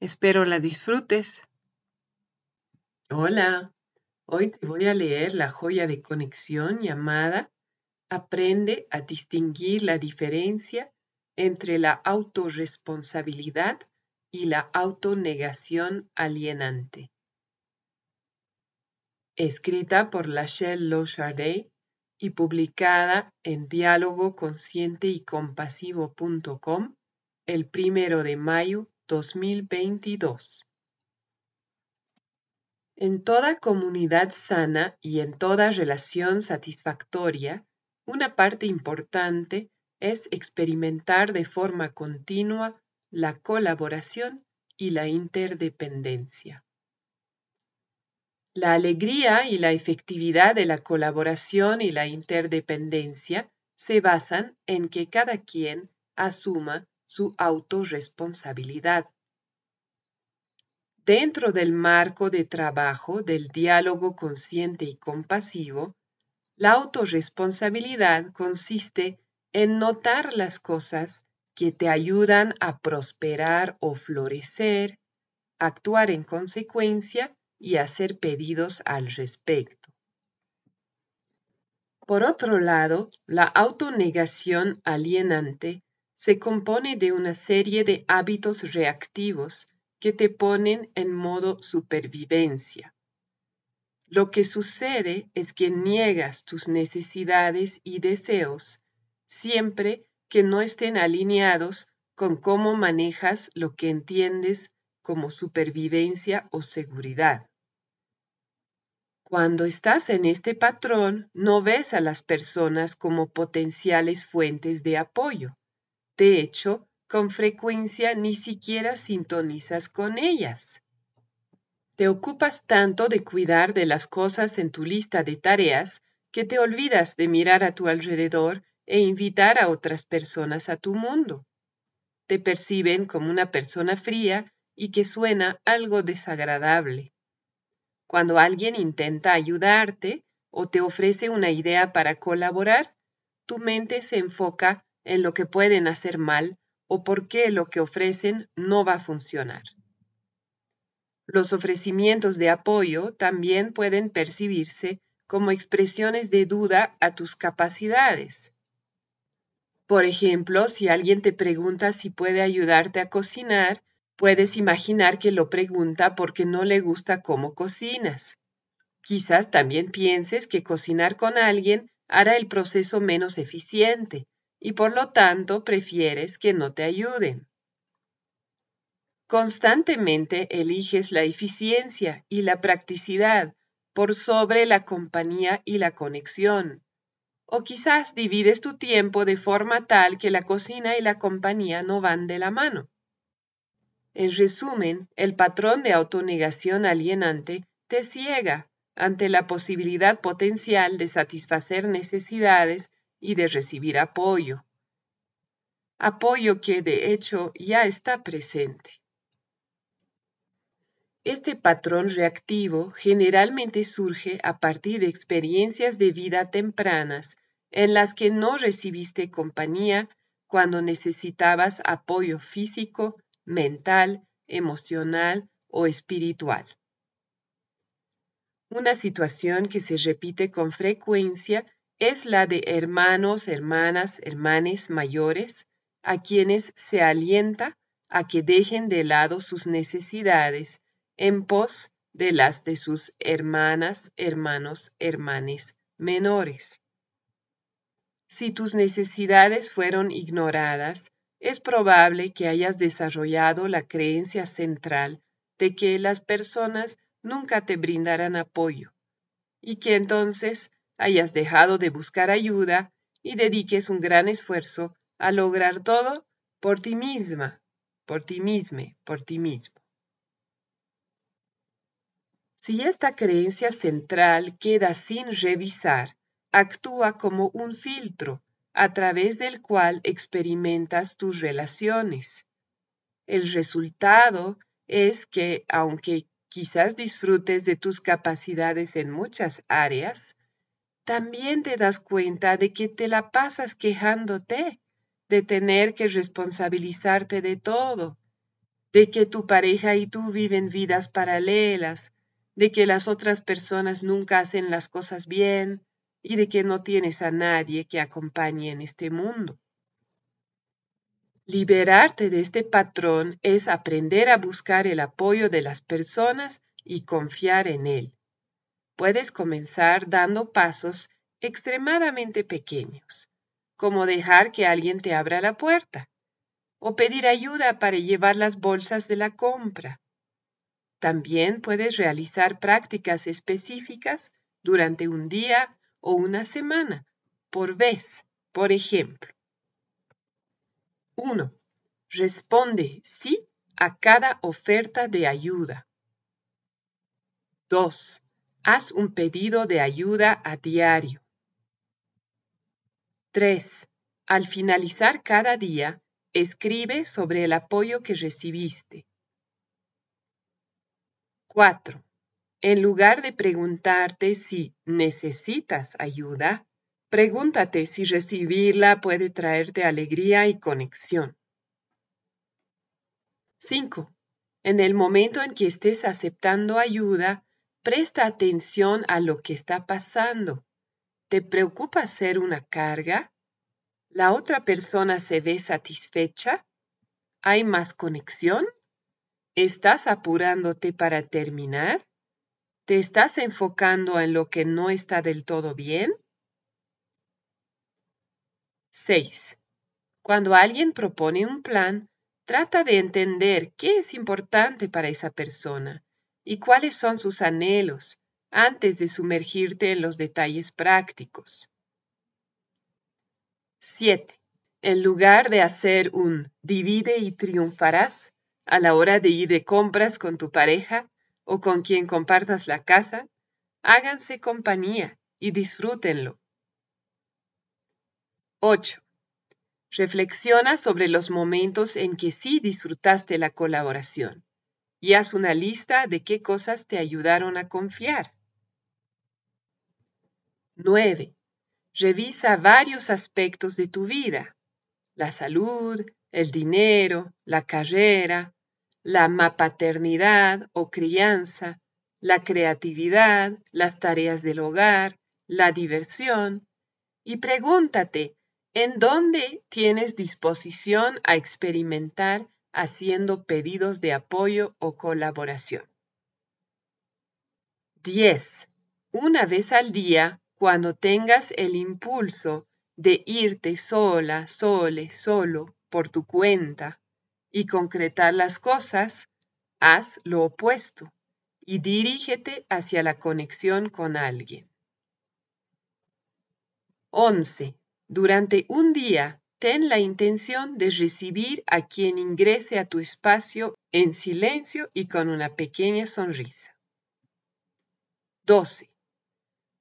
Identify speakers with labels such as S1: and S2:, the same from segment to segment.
S1: Espero la disfrutes. Hola, hoy te voy a leer la joya de conexión llamada Aprende a distinguir la diferencia entre la autorresponsabilidad y la autonegación alienante. Escrita por Lachelle Lochardet y publicada en diálogo consciente y compasivo.com el primero de mayo 2022. En toda comunidad sana y en toda relación satisfactoria, una parte importante es experimentar de forma continua la colaboración y la interdependencia. La alegría y la efectividad de la colaboración y la interdependencia se basan en que cada quien asuma su autorresponsabilidad. Dentro del marco de trabajo del diálogo consciente y compasivo, la autorresponsabilidad consiste en notar las cosas que te ayudan a prosperar o florecer, actuar en consecuencia y hacer pedidos al respecto. Por otro lado, la autonegación alienante se compone de una serie de hábitos reactivos que te ponen en modo supervivencia. Lo que sucede es que niegas tus necesidades y deseos siempre que no estén alineados con cómo manejas lo que entiendes como supervivencia o seguridad. Cuando estás en este patrón, no ves a las personas como potenciales fuentes de apoyo de hecho, con frecuencia ni siquiera sintonizas con ellas. Te ocupas tanto de cuidar de las cosas en tu lista de tareas que te olvidas de mirar a tu alrededor e invitar a otras personas a tu mundo. Te perciben como una persona fría y que suena algo desagradable. Cuando alguien intenta ayudarte o te ofrece una idea para colaborar, tu mente se enfoca en lo que pueden hacer mal o por qué lo que ofrecen no va a funcionar. Los ofrecimientos de apoyo también pueden percibirse como expresiones de duda a tus capacidades. Por ejemplo, si alguien te pregunta si puede ayudarte a cocinar, puedes imaginar que lo pregunta porque no le gusta cómo cocinas. Quizás también pienses que cocinar con alguien hará el proceso menos eficiente y por lo tanto prefieres que no te ayuden. Constantemente eliges la eficiencia y la practicidad por sobre la compañía y la conexión. O quizás divides tu tiempo de forma tal que la cocina y la compañía no van de la mano. En resumen, el patrón de autonegación alienante te ciega ante la posibilidad potencial de satisfacer necesidades y de recibir apoyo. Apoyo que de hecho ya está presente. Este patrón reactivo generalmente surge a partir de experiencias de vida tempranas en las que no recibiste compañía cuando necesitabas apoyo físico, mental, emocional o espiritual. Una situación que se repite con frecuencia es la de hermanos, hermanas, hermanes mayores, a quienes se alienta a que dejen de lado sus necesidades en pos de las de sus hermanas, hermanos, hermanes menores. Si tus necesidades fueron ignoradas, es probable que hayas desarrollado la creencia central de que las personas nunca te brindarán apoyo y que entonces hayas dejado de buscar ayuda y dediques un gran esfuerzo a lograr todo por ti misma, por ti mismo, por ti mismo. Si esta creencia central queda sin revisar, actúa como un filtro a través del cual experimentas tus relaciones. El resultado es que, aunque quizás disfrutes de tus capacidades en muchas áreas, también te das cuenta de que te la pasas quejándote de tener que responsabilizarte de todo, de que tu pareja y tú viven vidas paralelas, de que las otras personas nunca hacen las cosas bien y de que no tienes a nadie que acompañe en este mundo. Liberarte de este patrón es aprender a buscar el apoyo de las personas y confiar en él. Puedes comenzar dando pasos extremadamente pequeños, como dejar que alguien te abra la puerta o pedir ayuda para llevar las bolsas de la compra. También puedes realizar prácticas específicas durante un día o una semana por vez, por ejemplo. 1. Responde sí a cada oferta de ayuda. 2. Haz un pedido de ayuda a diario. 3. Al finalizar cada día, escribe sobre el apoyo que recibiste. 4. En lugar de preguntarte si necesitas ayuda, Pregúntate si recibirla puede traerte alegría y conexión. 5. En el momento en que estés aceptando ayuda, presta atención a lo que está pasando. ¿Te preocupa ser una carga? ¿La otra persona se ve satisfecha? ¿Hay más conexión? ¿Estás apurándote para terminar? ¿Te estás enfocando en lo que no está del todo bien? 6. Cuando alguien propone un plan, trata de entender qué es importante para esa persona y cuáles son sus anhelos antes de sumergirte en los detalles prácticos. 7. En lugar de hacer un divide y triunfarás a la hora de ir de compras con tu pareja o con quien compartas la casa, háganse compañía y disfrútenlo. 8. Reflexiona sobre los momentos en que sí disfrutaste la colaboración y haz una lista de qué cosas te ayudaron a confiar. 9. Revisa varios aspectos de tu vida. La salud, el dinero, la carrera, la mapaternidad o crianza, la creatividad, las tareas del hogar, la diversión, y pregúntate ¿En dónde tienes disposición a experimentar haciendo pedidos de apoyo o colaboración? 10. Una vez al día, cuando tengas el impulso de irte sola, sole, solo, por tu cuenta y concretar las cosas, haz lo opuesto y dirígete hacia la conexión con alguien. 11. Durante un día, ten la intención de recibir a quien ingrese a tu espacio en silencio y con una pequeña sonrisa. 12.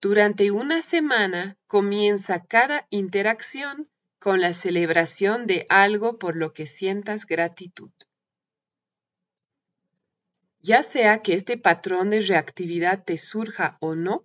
S1: Durante una semana comienza cada interacción con la celebración de algo por lo que sientas gratitud. Ya sea que este patrón de reactividad te surja o no,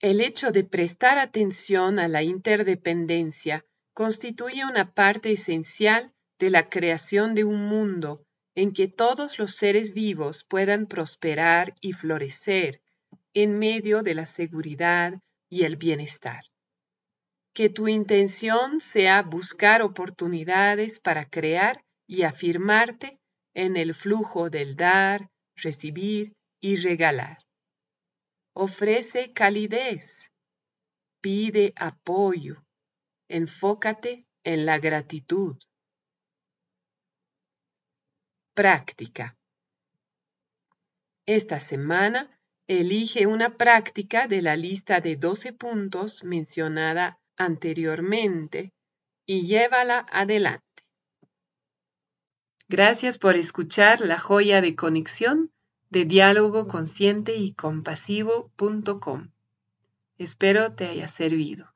S1: el hecho de prestar atención a la interdependencia constituye una parte esencial de la creación de un mundo en que todos los seres vivos puedan prosperar y florecer en medio de la seguridad y el bienestar. Que tu intención sea buscar oportunidades para crear y afirmarte en el flujo del dar, recibir y regalar. Ofrece calidez. Pide apoyo. Enfócate en la gratitud. Práctica. Esta semana elige una práctica de la lista de 12 puntos mencionada anteriormente y llévala adelante. Gracias por escuchar la joya de conexión de diálogo consciente y compasivo.com. Espero te haya servido.